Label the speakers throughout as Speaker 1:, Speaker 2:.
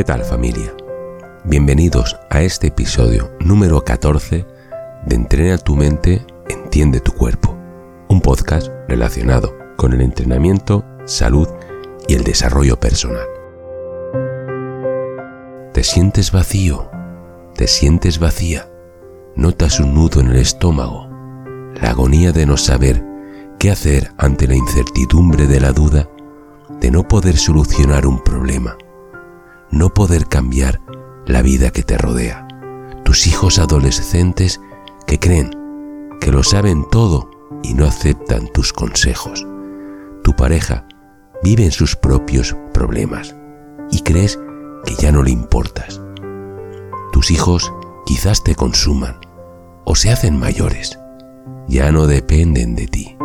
Speaker 1: ¿Qué tal familia? Bienvenidos a este episodio número 14 de Entrena tu mente, entiende tu cuerpo, un podcast relacionado con el entrenamiento, salud y el desarrollo personal. ¿Te sientes vacío? ¿Te sientes vacía? ¿Notas un nudo en el estómago? La agonía de no saber qué hacer ante la incertidumbre de la duda de no poder solucionar un problema, no poder cambiar la vida que te rodea. Tus hijos adolescentes que creen que lo saben todo y no aceptan tus consejos. Tu pareja vive en sus propios problemas y crees que ya no le importas. Tus hijos quizás te consuman o se hacen mayores. Ya no dependen de ti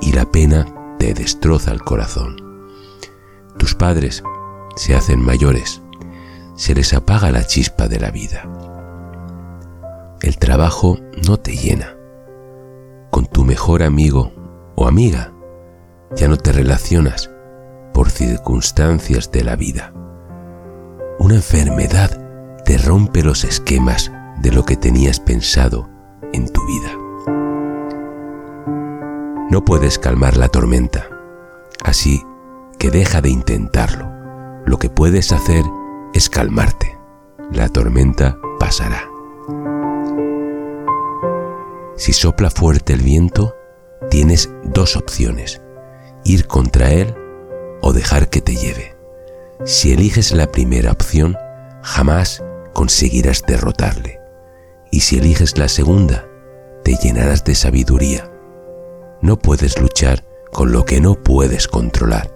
Speaker 1: y la pena te destroza el corazón. Tus padres se hacen mayores, se les apaga la chispa de la vida. El trabajo no te llena. Con tu mejor amigo o amiga ya no te relacionas por circunstancias de la vida. Una enfermedad te rompe los esquemas de lo que tenías pensado en tu vida. No puedes calmar la tormenta, así que deja de intentarlo. Lo que puedes hacer es calmarte. La tormenta pasará. Si sopla fuerte el viento, tienes dos opciones, ir contra él o dejar que te lleve. Si eliges la primera opción, jamás conseguirás derrotarle. Y si eliges la segunda, te llenarás de sabiduría. No puedes luchar con lo que no puedes controlar.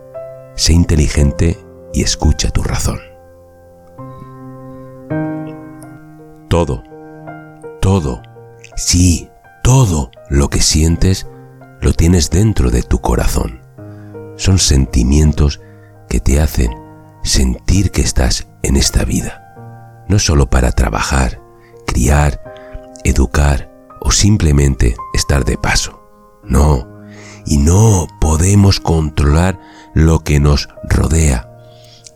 Speaker 1: Sé inteligente y escucha tu razón. Todo, todo, sí, todo lo que sientes lo tienes dentro de tu corazón. Son sentimientos que te hacen sentir que estás en esta vida, no solo para trabajar, criar, educar o simplemente estar de paso. No, y no podemos controlar lo que nos rodea.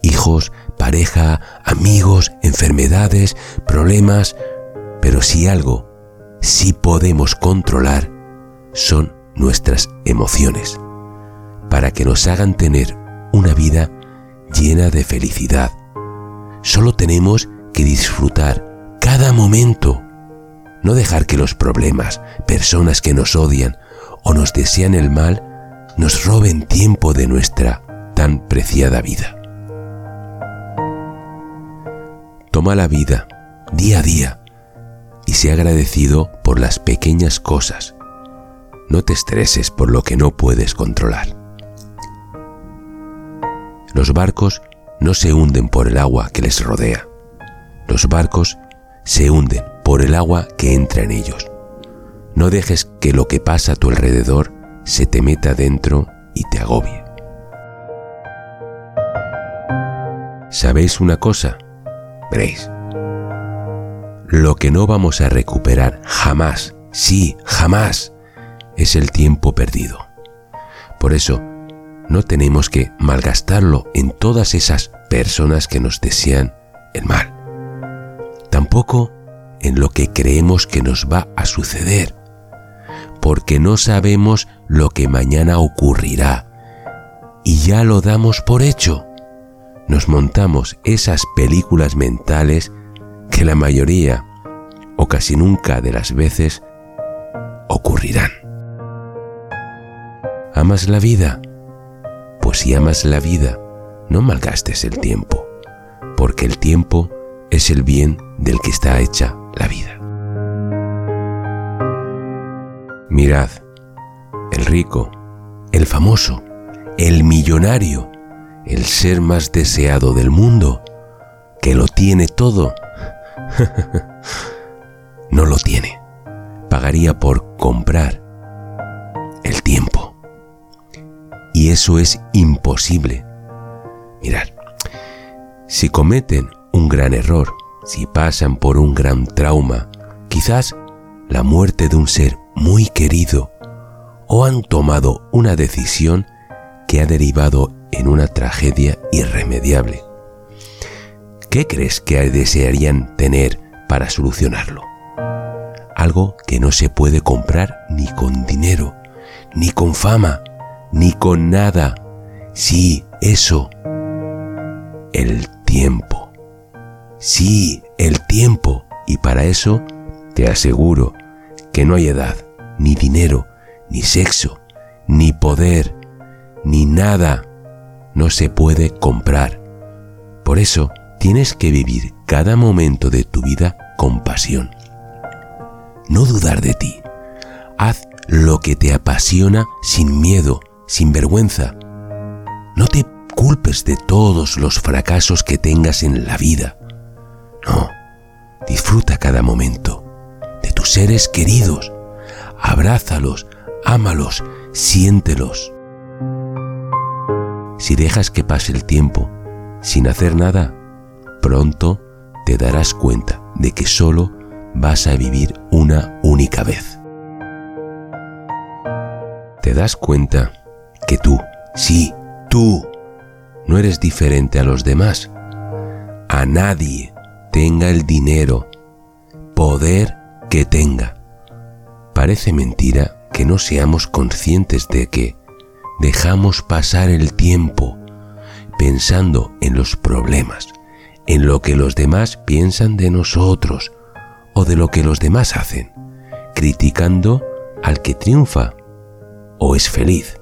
Speaker 1: Hijos, pareja, amigos, enfermedades, problemas, pero si algo sí podemos controlar son nuestras emociones, para que nos hagan tener una vida llena de felicidad. Solo tenemos que disfrutar cada momento, no dejar que los problemas, personas que nos odian o nos desean el mal, nos roben tiempo de nuestra tan preciada vida. Toma la vida día a día y sé agradecido por las pequeñas cosas. No te estreses por lo que no puedes controlar. Los barcos no se hunden por el agua que les rodea. Los barcos se hunden por el agua que entra en ellos. No dejes que lo que pasa a tu alrededor se te meta dentro y te agobie. ¿Sabéis una cosa? Lo que no vamos a recuperar jamás, sí, jamás, es el tiempo perdido. Por eso, no tenemos que malgastarlo en todas esas personas que nos desean el mal. Tampoco en lo que creemos que nos va a suceder porque no sabemos lo que mañana ocurrirá y ya lo damos por hecho. Nos montamos esas películas mentales que la mayoría o casi nunca de las veces ocurrirán. ¿Amas la vida? Pues si amas la vida, no malgastes el tiempo, porque el tiempo es el bien del que está hecha la vida. Mirad, el rico, el famoso, el millonario, el ser más deseado del mundo, que lo tiene todo, no lo tiene. Pagaría por comprar el tiempo. Y eso es imposible. Mirad, si cometen un gran error, si pasan por un gran trauma, quizás la muerte de un ser muy querido o han tomado una decisión que ha derivado en una tragedia irremediable. ¿qué crees que desearían tener para solucionarlo? Algo que no se puede comprar ni con dinero, ni con fama, ni con nada. Sí, eso. El tiempo. Sí, el tiempo. Y para eso te aseguro que no hay edad, ni dinero, ni sexo, ni poder, ni nada. No se puede comprar. Por eso tienes que vivir cada momento de tu vida con pasión. No dudar de ti. Haz lo que te apasiona sin miedo, sin vergüenza. No te culpes de todos los fracasos que tengas en la vida. No, disfruta cada momento de tus seres queridos. Abrázalos, ámalos, siéntelos. Si dejas que pase el tiempo sin hacer nada, pronto te darás cuenta de que solo vas a vivir una única vez. Te das cuenta que tú, sí, tú, no eres diferente a los demás. A nadie, tenga el dinero, poder que tenga. Parece mentira que no seamos conscientes de que dejamos pasar el tiempo pensando en los problemas, en lo que los demás piensan de nosotros o de lo que los demás hacen, criticando al que triunfa o es feliz,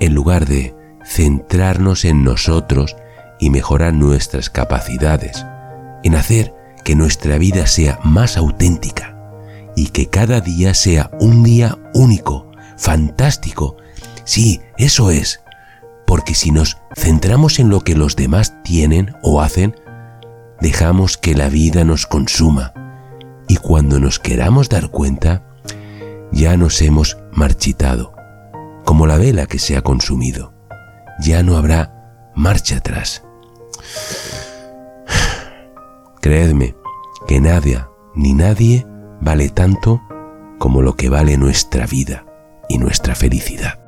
Speaker 1: en lugar de centrarnos en nosotros y mejorar nuestras capacidades, en hacer que nuestra vida sea más auténtica y que cada día sea un día único, fantástico. Sí, eso es, porque si nos centramos en lo que los demás tienen o hacen, dejamos que la vida nos consuma y cuando nos queramos dar cuenta, ya nos hemos marchitado, como la vela que se ha consumido. Ya no habrá marcha atrás. Creedme que nadie ni nadie vale tanto como lo que vale nuestra vida y nuestra felicidad.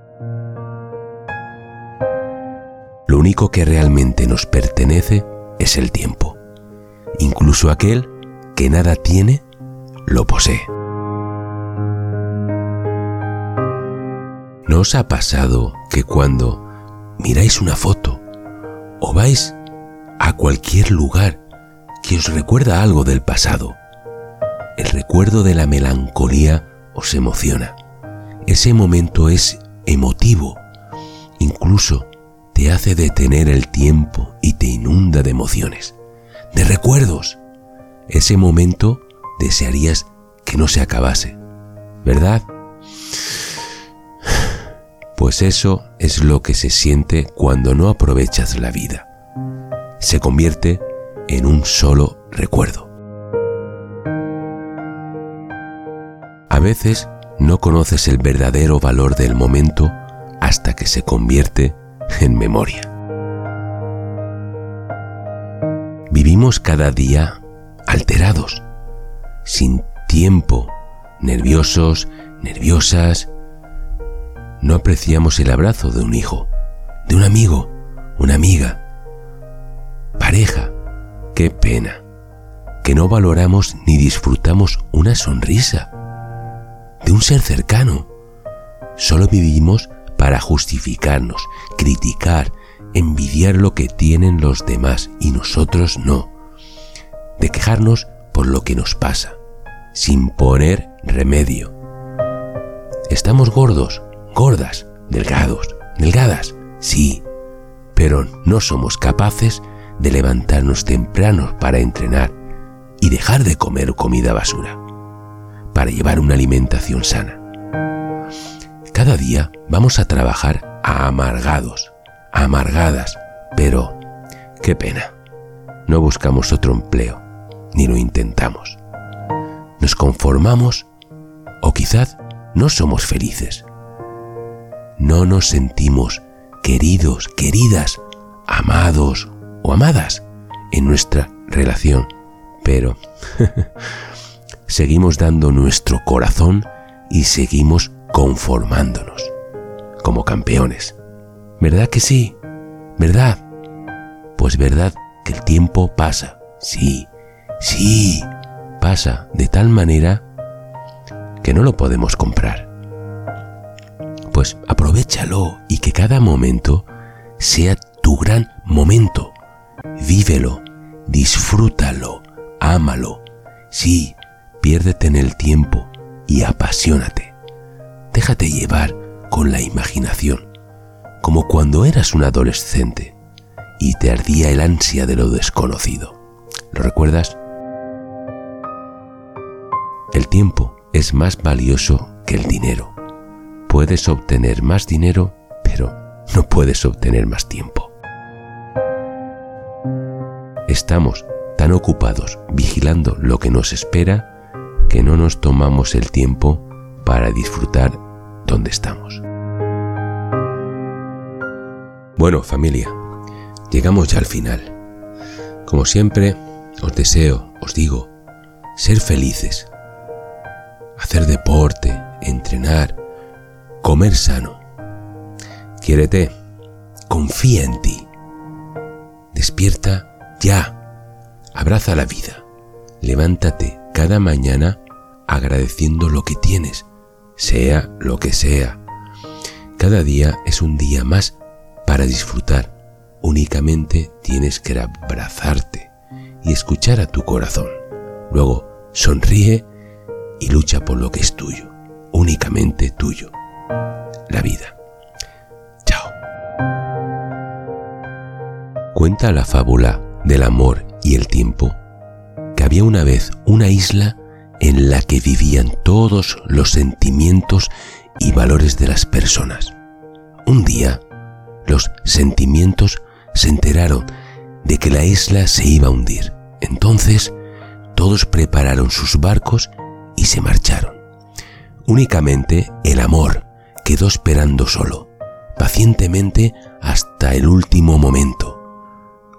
Speaker 1: Único que realmente nos pertenece es el tiempo. Incluso aquel que nada tiene, lo posee. ¿No os ha pasado que cuando miráis una foto o vais a cualquier lugar que os recuerda algo del pasado, el recuerdo de la melancolía os emociona? Ese momento es emotivo, incluso te hace detener el tiempo y te inunda de emociones, de recuerdos. Ese momento desearías que no se acabase, ¿verdad? Pues eso es lo que se siente cuando no aprovechas la vida. Se convierte en un solo recuerdo. A veces no conoces el verdadero valor del momento hasta que se convierte en memoria. Vivimos cada día alterados, sin tiempo, nerviosos, nerviosas. No apreciamos el abrazo de un hijo, de un amigo, una amiga, pareja. Qué pena que no valoramos ni disfrutamos una sonrisa de un ser cercano. Solo vivimos para justificarnos, criticar, envidiar lo que tienen los demás y nosotros no. De quejarnos por lo que nos pasa, sin poner remedio. Estamos gordos, gordas, delgados, delgadas, sí, pero no somos capaces de levantarnos temprano para entrenar y dejar de comer comida basura, para llevar una alimentación sana. Cada día vamos a trabajar amargados, amargadas, pero qué pena. No buscamos otro empleo, ni lo intentamos. Nos conformamos o quizás no somos felices. No nos sentimos queridos, queridas, amados o amadas en nuestra relación, pero seguimos dando nuestro corazón y seguimos conformándonos como campeones. ¿Verdad que sí? ¿Verdad? Pues verdad que el tiempo pasa sí, sí, pasa de tal manera que no lo podemos comprar. Pues aprovechalo y que cada momento sea tu gran momento. Vívelo, disfrútalo, ámalo. Sí, piérdete en el tiempo y apasionate. Déjate llevar con la imaginación, como cuando eras un adolescente y te ardía el ansia de lo desconocido. ¿Lo recuerdas? El tiempo es más valioso que el dinero. Puedes obtener más dinero, pero no puedes obtener más tiempo. Estamos tan ocupados vigilando lo que nos espera que no nos tomamos el tiempo para disfrutar donde estamos. Bueno, familia, llegamos ya al final. Como siempre, os deseo, os digo, ser felices, hacer deporte, entrenar, comer sano. Quiérete, confía en ti. Despierta ya. Abraza la vida. Levántate cada mañana agradeciendo lo que tienes, sea lo que sea. Cada día es un día más para disfrutar. Únicamente tienes que abrazarte y escuchar a tu corazón. Luego sonríe y lucha por lo que es tuyo, únicamente tuyo, la vida. Chao. Cuenta la fábula del amor y el tiempo que había una vez una isla en la que vivían todos los sentimientos y valores de las personas. Un día, los sentimientos se enteraron de que la isla se iba a hundir. Entonces, todos prepararon sus barcos y se marcharon. Únicamente el amor quedó esperando solo, pacientemente hasta el último momento.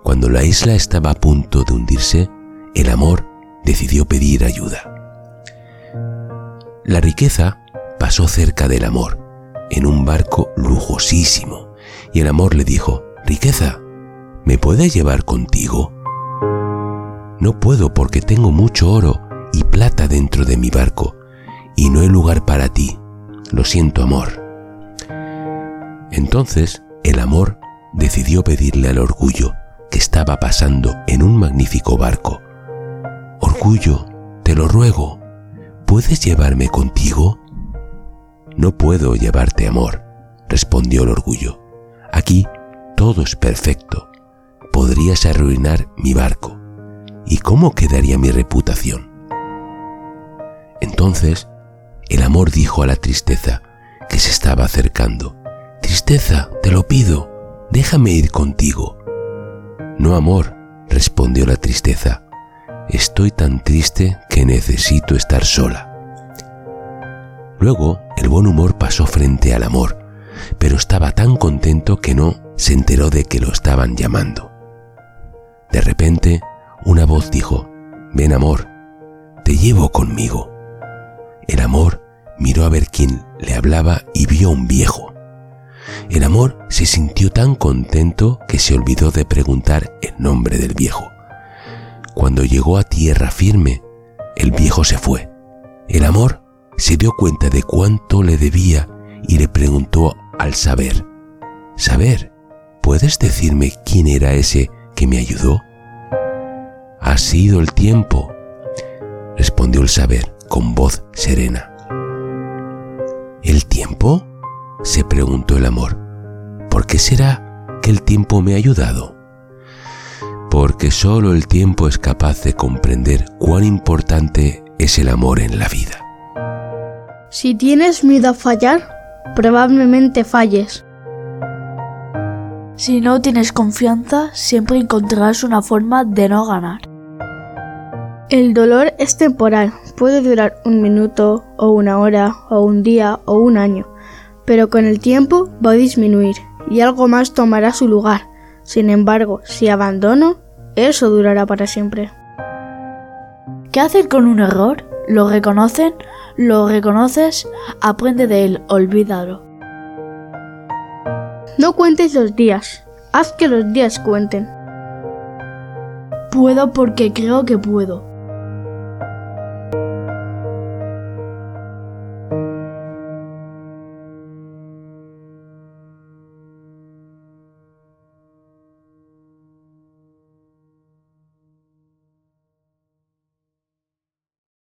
Speaker 1: Cuando la isla estaba a punto de hundirse, el amor decidió pedir ayuda. La riqueza pasó cerca del amor, en un barco lujosísimo, y el amor le dijo, Riqueza, ¿me puedes llevar contigo? No puedo porque tengo mucho oro y plata dentro de mi barco, y no hay lugar para ti. Lo siento, amor. Entonces el amor decidió pedirle al orgullo que estaba pasando en un magnífico barco. Orgullo, te lo ruego, ¿puedes llevarme contigo? No puedo llevarte, amor, respondió el orgullo. Aquí todo es perfecto. Podrías arruinar mi barco. ¿Y cómo quedaría mi reputación? Entonces, el amor dijo a la tristeza que se estaba acercando, Tristeza, te lo pido, déjame ir contigo. No, amor, respondió la tristeza, estoy tan triste que necesito estar sola. Luego, el buen humor pasó frente al amor, pero estaba tan contento que no se enteró de que lo estaban llamando. De repente, una voz dijo, Ven amor, te llevo conmigo. El amor miró a ver quién le hablaba y vio a un viejo. El amor se sintió tan contento que se olvidó de preguntar el nombre del viejo. Cuando llegó a tierra firme, el viejo se fue. El amor se dio cuenta de cuánto le debía y le preguntó al saber, Saber, ¿puedes decirme quién era ese que me ayudó? Ha sido el tiempo, respondió el saber con voz serena. ¿El tiempo? se preguntó el amor. ¿Por qué será que el tiempo me ha ayudado? Porque solo el tiempo es capaz de comprender cuán importante es el amor en la vida.
Speaker 2: Si tienes miedo a fallar, probablemente falles.
Speaker 3: Si no tienes confianza, siempre encontrarás una forma de no ganar.
Speaker 2: El dolor es temporal, puede durar un minuto o una hora o un día o un año, pero con el tiempo va a disminuir y algo más tomará su lugar. Sin embargo, si abandono, eso durará para siempre.
Speaker 3: ¿Qué hacer con un error? ¿Lo reconocen? ¿Lo reconoces? Aprende de él, olvídalo.
Speaker 2: No cuentes los días, haz que los días cuenten.
Speaker 3: Puedo porque creo que puedo.